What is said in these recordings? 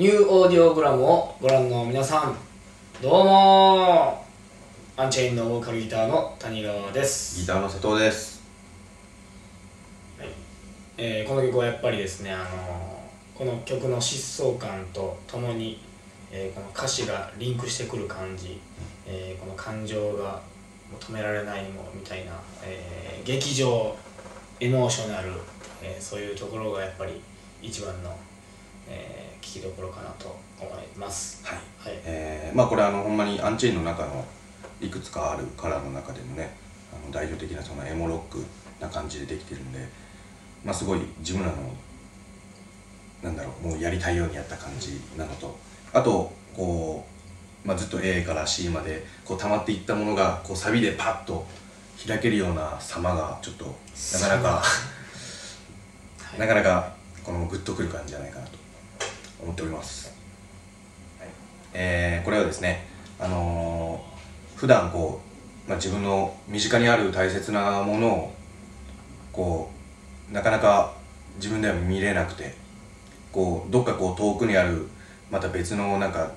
ニューオーディオグラムをご覧の皆さんどうもアンチェインのボーカルギターの谷川です。ギターの佐藤です。えーこの曲はやっぱりですね、あのーこの曲の疾走感とともに、えーこの歌詞がリンクしてくる感じ、えーこの感情が止められないものみたいな、えー劇場エモーショナル、えーそういうところがやっぱり一番の、えー聞きどころかなと思います。はい。はい。えー、まあこれあのほんまにアンチェインの中のいくつかあるカラーの中でもねあの代表的なそのエモロックな感じでできてるんでまあすごい自分らのなんだろうもうやりたいようにやった感じなのとあとこう、まあ、ずっと A から C までこう溜まっていったものがこうサビでパッと開けるような様がちょっとなかなか はい。なかなかこのグッとくる感じじゃないかなと思っております、はいえーこれはですねあのー普段こう、まあ、自分の身近にある大切なものをこうなかなか自分では見れなくてこうどっかこう遠くにあるまた別のなんか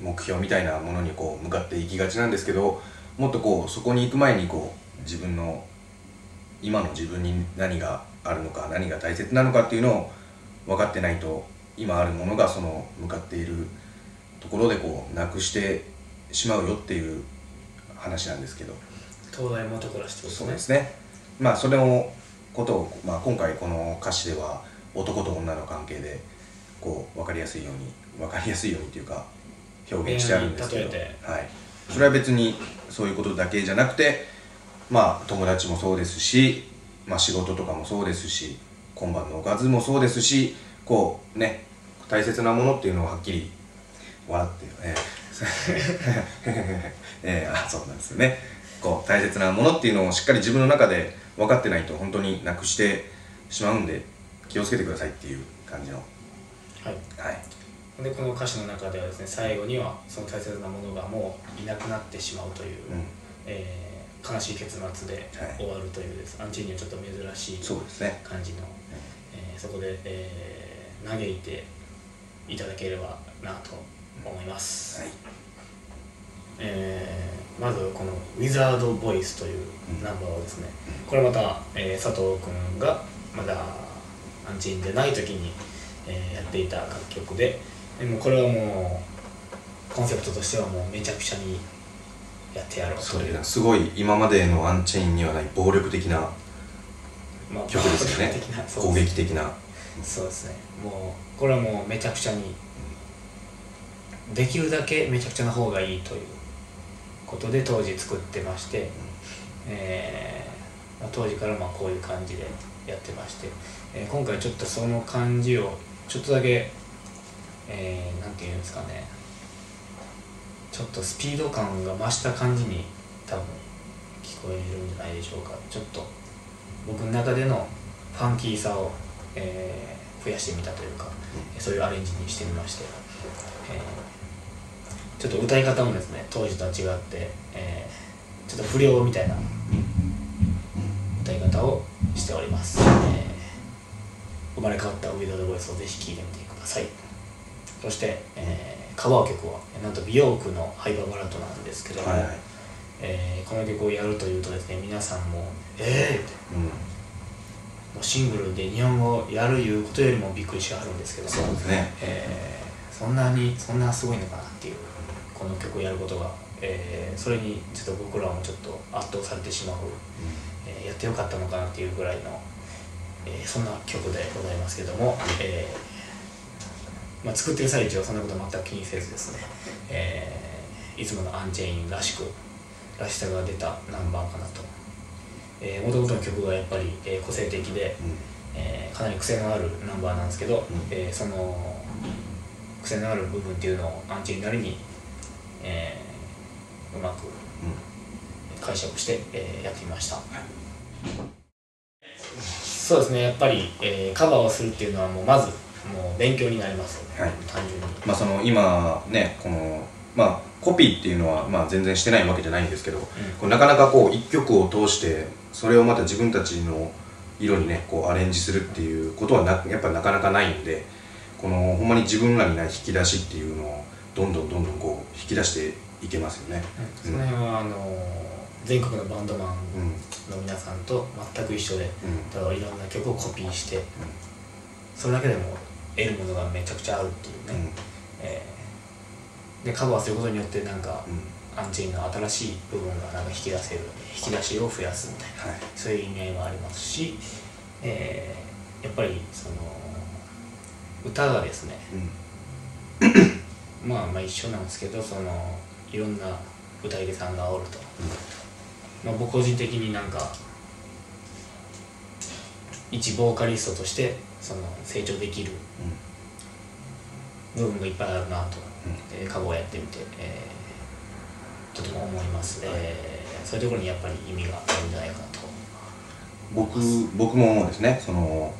目標みたいなものにこう向かっていきがちなんですけどもっとこうそこに行く前にこう自分の今の自分に何があるのか何が大切なのかっていうのを分かってないと今あるものがその向かっているところでこうなくしてしまうよっていう話なんですけど。東大元暮らしってことそうねですね。まあそれのことを、まあ、今回この歌詞では男と女の関係でこう分かりやすいように分かりやすいようにっていうか表現してあるんですけど、はい、それは別にそういうことだけじゃなくてまあ友達もそうですし、まあ、仕事とかもそうですし今晩のおかずもそうですしこうね大切なものっていうのをはっきり笑って ええええあそうなんですよね。こう大切なものっていうのをしっかり自分の中で分かってないと本当になくしてしまうんで気をつけてくださいっていう感じの。はい。はい。でこの歌詞の中ではですね最後にはその大切なものがもういなくなってしまうという、うん。えー悲しい結末ではい。終わるというです、アンチにはちょっと珍しいそうですね。感じの、えーそこで、えー嘆いていただければなと思います、はい。えーまずこの「ウィザード・ボイス」というナンバーをですね、これまた、えー佐藤君がまだアンチインでない時に、えーやっていた楽曲ででもこれはもうコンセプトとしてはもうめちゃくちゃにやってやろうという。それがすごい今までのアンチェインにはない暴力的なまあ曲ですよね。的なそう攻撃的なそうですね。もうこれはもうめちゃくちゃにできるだけめちゃくちゃな方がいいということで当時作ってまして、えーま当時からまあこういう感じでやってまして、えー今回ちょっとその感じをちょっとだけ、えーていうんですかね。ちょっとスピード感が増した感じに多分聞こえるんじゃないでしょうか。ちょっと僕の中でのファンキーさを、えー増やしてみたというか、そういうアレンジにしてみまして、えーちょっと歌い方もですね当時とは違って、えーちょっと不良みたいな歌い方をしております、えー生まれ変わったウィザードボイスをぜひ聴いてみてください。そして、えーカバー曲はなんと美容区のハイパーバラッドなんですけども、はいはい。えーこの曲をやるというとですね皆さんも「えー!」ってうんもうシングルで日本語をやるいうことよりもびっくりしはるんですけど。そうですね。えーそんなにそんなすごいのかなっていうこの曲をやることが、えーそれにちょっと僕らもちょっと圧倒されてしまう、えーやってよかったのかなっていうぐらいの、えーそんな曲でございますけども、えーまあ、作ってる最中はそんなこと全く気にせずですね、えーいつものアンチェインらしくらしさが出たナンバーかなともともとの曲がやっぱり、えー個性的で、えーかなり癖のあるナンバーなんですけど、ん。えーその癖のある部分っていうのをアンチになりに、えーうまく解釈して、えーやってみました、そうですね。やっぱり、えーカバーをするっていうのはもうまずもう勉強になります。はい。単純に。まあその今ねこのまあコピーっていうのはまあ全然してないわけじゃないんですけど、こうなかなかこう一曲を通してそれをまた自分たちの色にねこうアレンジするっていうことはなやっぱなかなかないんでここのほんまに自分らにない引き出しっていうのをどんどんどんどんこう引き出していけますよね。その辺はあの全国のバンドマンうんの皆さんと全く一緒でうん。いろんな曲をコピーしてそれだけでも得るものがめちゃくちゃあるっていうね、えーでカバーすることによってなんかうんうんアンチェの新しい部分がなんか引き出せる引き出しを増やすみたいなはい。そういう意味合いもありますし、えーやっぱりその歌がですねうん。まあまあ一緒なんですけどそのいろんな歌い手さんがおると、まあ、僕個人的になんか一ボーカリストとしてその成長できる部分がいっぱいあるなと、えーカバーをやってみて、えーとても思います、えーそういうところにやっぱり意味があるんじゃないかと。僕僕もですね。その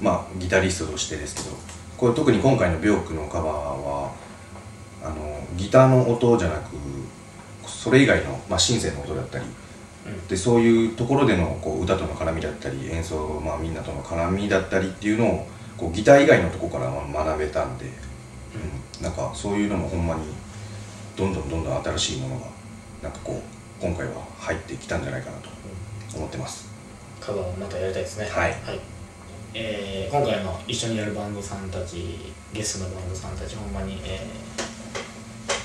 まあギタリストとしてですけど。これ特に今回の「ビョーク」のカバーはあのギターの音じゃなくそれ以外の、まあ、シンセの音だったり。うん。でそういうところでのこう歌との絡みだったり演奏、まあ、みんなとの絡みだったりっていうのをこうギター以外のところから学べたんで、うん、なんかそういうのもほんまにどんどんどんどん新しいものがなんかこう今回は入ってきたんじゃないかなと思ってます。カバーをまたやりたいですね。はい。えー今回の一緒にやるバンドさんたちゲストのバンドさんたちほんまに、えー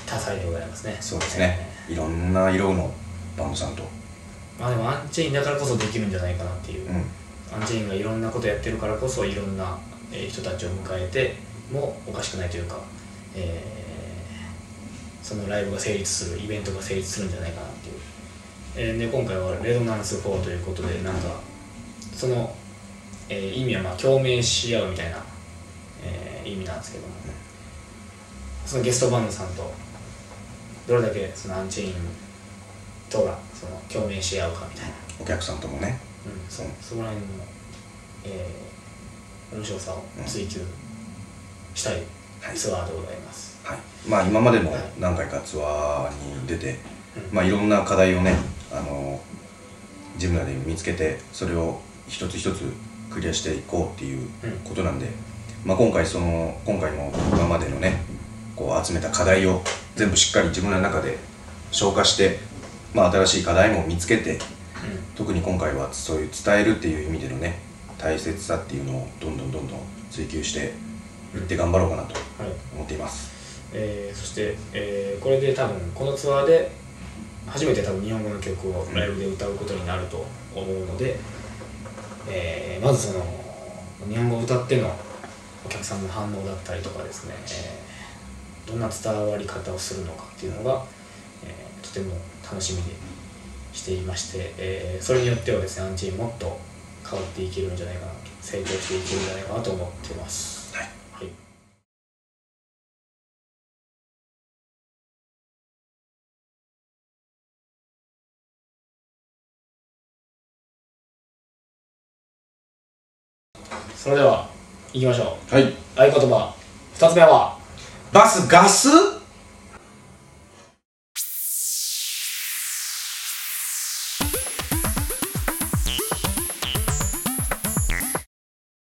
多彩でございますね。そうですね、いろんな色のバンドさんと、まあでもアンチェインだからこそできるんじゃないかなっていう、うん、アンチェインがいろんなことやってるからこそいろんな、えー人たちを迎えてもおかしくないというか、えーそのライブが成立するイベントが成立するんじゃないかなっていう、えーで今回はレゾナンス4ということでなんかその、えー意味はまあ共鳴し合うみたいな、えー意味なんですけども。そのゲストバンドさんとどれだけそのアンチェインとがその共鳴し合うかみたいな。お客さんともね、うん、そう。そこら辺の、えー面白さを追求したいツアーでございます、はい、まあ今までもはい何回かツアーに出て、うん。まあいろんな課題をねあの自分らで見つけてそれを一つ一つクリアしていこうっていうことなんで、まあ、今回その今回の今までのねこう集めた課題を全部しっかり自分らの中で消化して、まあ、新しい課題も見つけて特に今回はそういう伝えるっていう意味でのね大切さっていうのをどんどんどんどん追求していって頑張ろうかなとはい。思っています。えーそして、えーこれで多分このツアーで初めて多分日本語の曲をライブで歌うことになると思うので、えーまずその日本語を歌ってのお客さんの反応だったりとかですね、えーどんな伝わり方をするのかっていうのが、えーとても楽しみでしていまして、えーそれによってはですねアンチーもっと変わっていけるんじゃないかな成長していけるんじゃないかなと思ってます。それでは行きましょう。はい。合言葉。2つ目はバスガス？